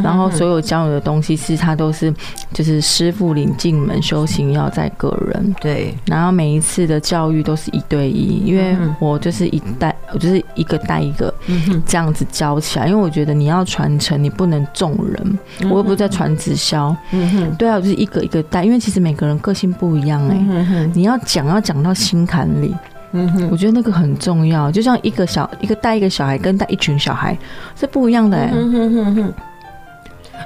然后所有教你的东西是他都是，就是师傅领进门，修行要在个人。对，然后每一次的教育都是一对一，因为我就是一带，我就是一个带一个，这样子教起来。因为我觉得你要传承，你不能众人，我又不是在传直销。嗯对啊，我就是一个一个带，因为其实每个人个性不一样哎、欸，你要讲要讲到心坎里。嗯哼，我觉得那个很重要，就像一个小一个带一个小孩跟带一群小孩是不一样的哎、欸。嗯哼哼哼。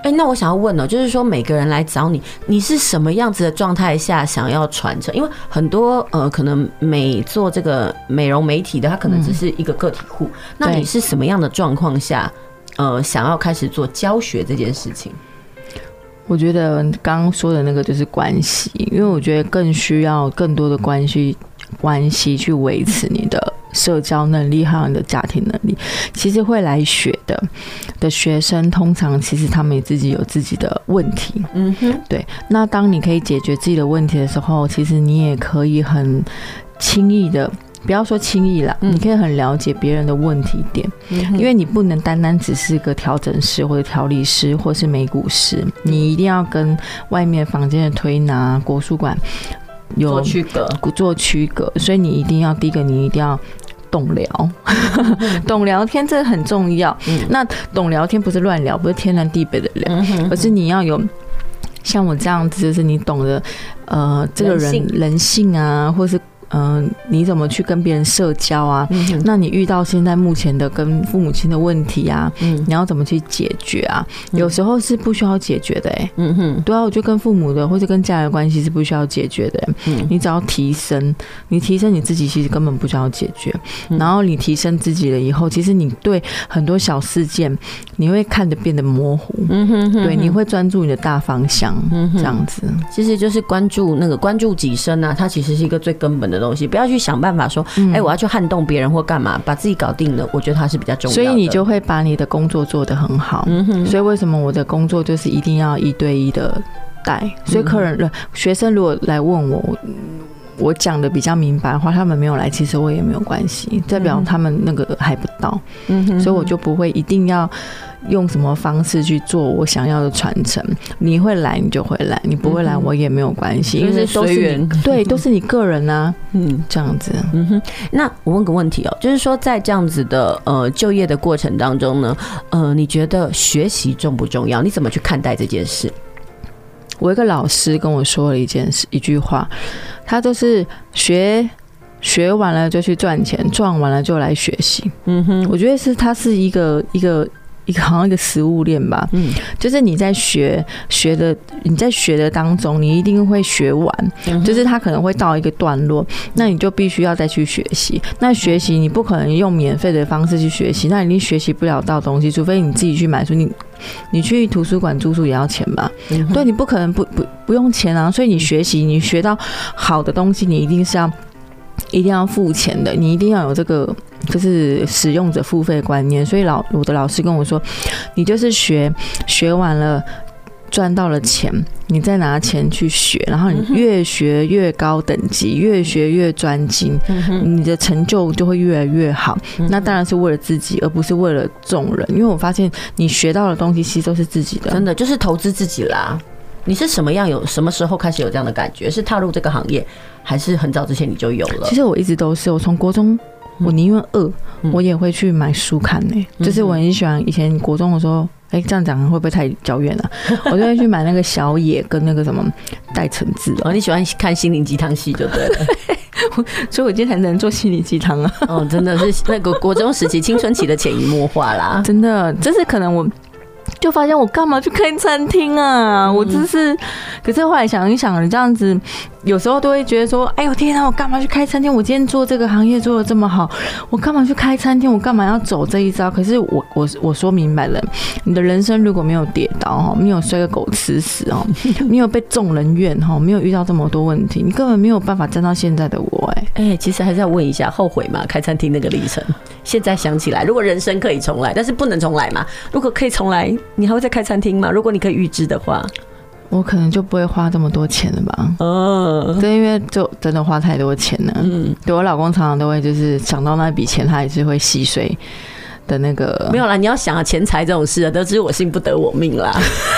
哎，那我想要问呢，就是说每个人来找你，你是什么样子的状态下想要传承？因为很多呃，可能美做这个美容媒体的，他可能只是一个个体户。嗯、那你是什么样的状况下，呃，想要开始做教学这件事情？我觉得刚刚说的那个就是关系，因为我觉得更需要更多的关系。关系去维持你的社交能力，还有你的家庭能力。其实会来学的的学生，通常其实他们也自己有自己的问题。嗯哼，对。那当你可以解决自己的问题的时候，其实你也可以很轻易的，不要说轻易啦，你可以很了解别人的问题点。嗯，因为你不能单单只是个调整师或者调理师或是美股师，你一定要跟外面房间的推拿、国术馆。有做区隔，做区隔，所以你一定要第一个，你一定要懂聊，[laughs] 懂聊天，这很重要。嗯、那懂聊天不是乱聊，不是天南地北的聊，而是你要有像我这样子，就是你懂得呃，这个人人性啊，或是。嗯，你怎么去跟别人社交啊？那你遇到现在目前的跟父母亲的问题啊，嗯，你要怎么去解决啊？嗯、有时候是不需要解决的、欸，哎，嗯哼，对啊，我觉得跟父母的或者跟家人的关系是不需要解决的、欸，嗯，你只要提升，你提升你自己，其实根本不需要解决。嗯、然后你提升自己了以后，其实你对很多小事件，你会看得变得模糊，嗯哼，哼，哼，对，你会专注你的大方向，嗯哼，这样子，其实就是关注那个关注己身啊，它其实是一个最根本的东西，不要去想办法说，哎、我要去撼动别人或干嘛，把自己搞定了。我觉得它是比较重要的。所以你就会把你的工作做得很好。嗯哼。所以为什么我的工作就是一定要一对一的带？所以客人、嗯、学生如果来问我。我讲的比较明白的话，他们没有来，其实我也没有关系，代表他们那个还不到，嗯哼，所以我就不会一定要用什么方式去做我想要的传承。你会来，你就会来；你不会来，我也没有关系，因为都是你对，都是你个人啊，[laughs] 嗯，这样子，嗯哼。那我问个问题哦，就是说在这样子的呃就业的过程当中呢，呃，你觉得学习重不重要？你怎么去看待这件事？我一个老师跟我说了一件事，一句话，他就是学学完了就去赚钱，赚完了就来学习。嗯哼，我觉得是他是一个一个一个好像一个食物链吧。嗯，就是你在学学的你在学的当中，你一定会学完，就是它可能会到一个段落，那你就必须要再去学习。那学习你不可能用免费的方式去学习，那你学习不了到东西，除非你自己去买书。你你去图书馆住宿也要钱吧？嗯、对，你不可能不不不用钱啊。所以你学习，你学到好的东西，你一定是要一定要付钱的。你一定要有这个就是使用者付费观念。所以老我的老师跟我说，你就是学学完了。赚到了钱，你再拿钱去学，然后你越学越高等级，越学越专精，你的成就就会越来越好。那当然是为了自己，而不是为了众人。因为我发现你学到的东西其实都是自己的，真的就是投资自己啦。你是什么样有什么时候开始有这样的感觉？是踏入这个行业，还是很早之前你就有了？其实我一直都是，我从国中，我宁愿饿，我也会去买书看呢。就是我很喜欢以前国中的时候。哎，这样讲会不会太遥远了？[laughs] 我就会去买那个小野跟那个什么代层字哦。你喜欢看心灵鸡汤戏就对了，[laughs] 所以我今天才能做心灵鸡汤啊。哦，真的是那个国中时期青春期的潜移默化啦，[laughs] 真的，就是可能我。就发现我干嘛去开餐厅啊？我真是，可是后来想一想，你这样子有时候都会觉得说：“哎呦天啊，我干嘛去开餐厅？我今天做这个行业做的这么好，我干嘛去开餐厅？我干嘛要走这一招？”可是我我我说明白了，你的人生如果没有跌倒哈，没有摔个狗吃屎哦，[laughs] 没有被众人怨哈，没有遇到这么多问题，你根本没有办法站到现在的我。哎哎，其实还是要问一下，后悔吗？开餐厅那个历程，现在想起来，如果人生可以重来，但是不能重来嘛？如果可以重来。你还会再开餐厅吗？如果你可以预知的话，我可能就不会花这么多钱了吧。嗯，对，因为就真的花太多钱了。嗯，对我老公常常都会就是想到那笔钱，他也是会吸水的那个。没有啦，你要想啊，钱财这种事啊，得之我幸不得我命啦。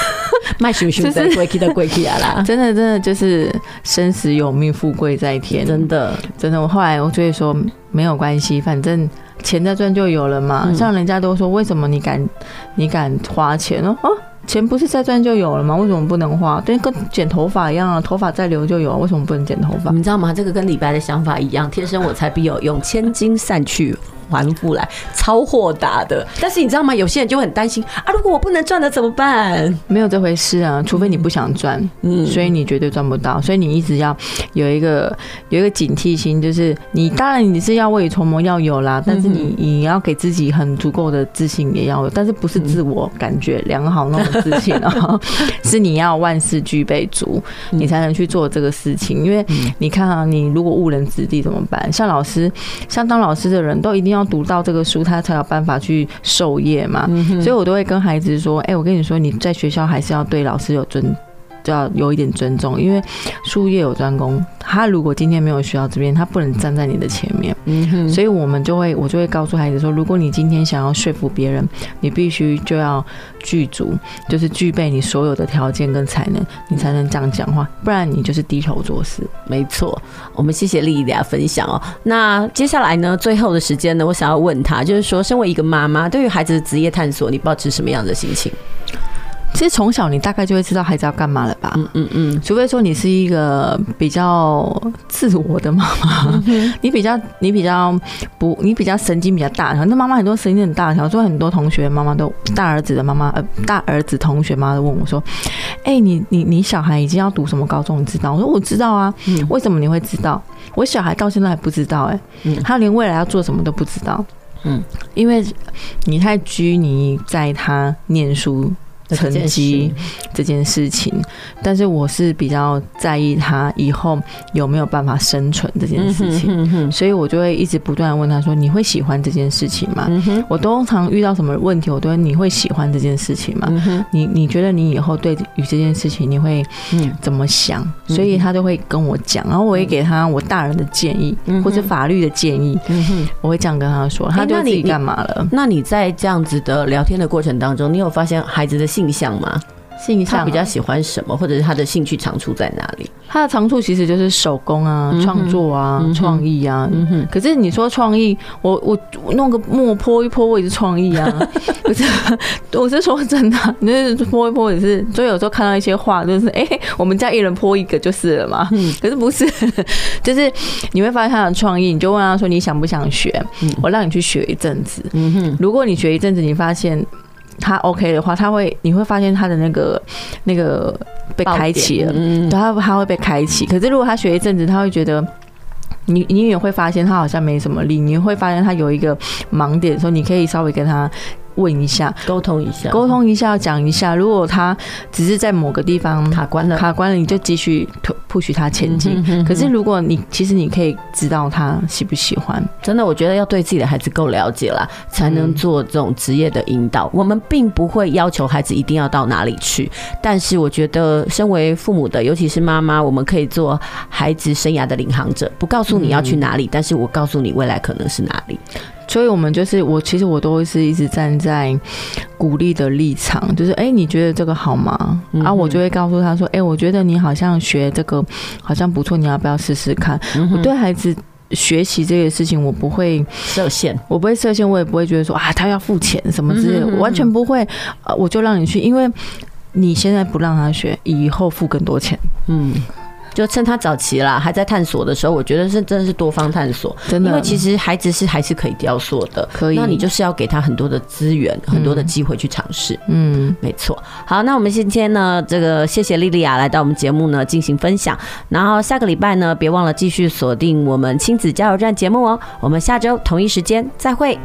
[laughs] 卖熊熊在贵气的贵气啊啦，真的真的就是生死有命，富贵在天。真的真的，我后来我就会说没有关系，反正。钱在赚就有了嘛，像人家都说，为什么你敢你敢花钱哦？啊，钱不是再赚就有了吗？为什么不能花？对，跟剪头发一样啊，头发再留就有，为什么不能剪头发？你知道吗？这个跟李白的想法一样，天生我材必有用，千金散去。还不来，超豁达的。但是你知道吗？有些人就很担心啊，如果我不能赚了怎么办？没有这回事啊，除非你不想赚，嗯，所以你绝对赚不到。所以你一直要有一个有一个警惕心，就是你当然你是要未雨绸缪要有啦，但是你你要给自己很足够的自信也要有，但是不是自我感觉良好那种自信啊，[laughs] 是你要万事俱备足，你才能去做这个事情。因为你看啊，你如果误人子弟怎么办？像老师，像当老师的人都一定要。要读到这个书，他才有办法去授业嘛。所以我都会跟孩子说：“哎，我跟你说，你在学校还是要对老师有尊，就要有一点尊重，因为术业有专攻。他如果今天没有学到这边，他不能站在你的前面。所以我们就会，我就会告诉孩子说：如果你今天想要说服别人，你必须就要具足，就是具备你所有的条件跟才能，你才能这样讲话，不然你就是低头做事。没错，我们谢谢丽丽的分享哦。那接下来呢，最后的时间呢，我想要问他，就是说，身为一个妈妈，对于孩子的职业探索，你抱持什么样的心情？其实从小你大概就会知道孩子要干嘛了吧？嗯嗯嗯，除非说你是一个比较自我的妈妈，[laughs] 你比较你比较不你比较神经比较大条，那妈妈很多神经很大条，所以很多同学妈妈都大儿子的妈妈呃大儿子同学妈妈都问我说：“哎，你你你小孩已经要读什么高中？你知道？”我说：“我知道啊。”为什么你会知道？我小孩到现在还不知道哎，他连未来要做什么都不知道。嗯，因为你太拘泥在他念书。成绩这件事情，但是我是比较在意他以后有没有办法生存这件事情，所以我就会一直不断问他说：“你会喜欢这件事情吗？”我通常遇到什么问题，我都会：“你会喜欢这件事情吗？”你你觉得你以后对于这件事情你会怎么想？所以他就会跟我讲，然后我也给他我大人的建议或者法律的建议，我会这样跟他说，他就自己干嘛了？那你在这样子的聊天的过程当中，你有发现孩子的性向吗？性向他比较喜欢什么，或者是他的兴趣长处在哪里？他的长处其实就是手工啊、创作啊、创意啊。嗯哼。可是你说创意，我我弄个墨泼一泼，我也是创意啊。[laughs] 不是，我是说真的，你就是泼一泼也是。所以有时候看到一些画，就是 [laughs] 哎、欸，我们家一人泼一个就是了嘛。嗯。可是不是，[laughs] 就是你会发现他的创意，你就问他说你想不想学？我让你去学一阵子。嗯。如果你学一阵子，你发现。他 OK 的话，他会你会发现他的那个那个被开启了，嗯，他他会被开启。可是如果他学一阵子，他会觉得你你也会发现他好像没什么力，你会发现他有一个盲点的时候，你可以稍微跟他。问一下，沟通一下，沟通一下，讲一下。如果他只是在某个地方卡关了，卡关了，你就继续 push 他前进。可是如果你其实你可以知道他喜不喜欢，真的，我觉得要对自己的孩子够了解了，才能做这种职业的引导。我们并不会要求孩子一定要到哪里去，但是我觉得身为父母的，尤其是妈妈，我们可以做孩子生涯的领航者，不告诉你要去哪里，但是我告诉你未来可能是哪里。所以，我们就是我，其实我都会是一直站在鼓励的立场，就是哎、欸，你觉得这个好吗？嗯、啊，我就会告诉他说，哎、欸，我觉得你好像学这个好像不错，你要不要试试看？嗯、我对孩子学习这个事情，我不会设限，我不会设限，我也不会觉得说啊，他要付钱什么之类的，我完全不会。呃，我就让你去，因为你现在不让他学，以后付更多钱。嗯。就趁他早期啦，还在探索的时候，我觉得是真的是多方探索，真的。因为其实孩子是还是可以雕塑的，可以。那你就是要给他很多的资源，很多的机会去尝试。嗯，没错。好，那我们今天呢，这个谢谢莉莉亚来到我们节目呢进行分享。然后下个礼拜呢，别忘了继续锁定我们亲子加油站节目哦。我们下周同一时间再会。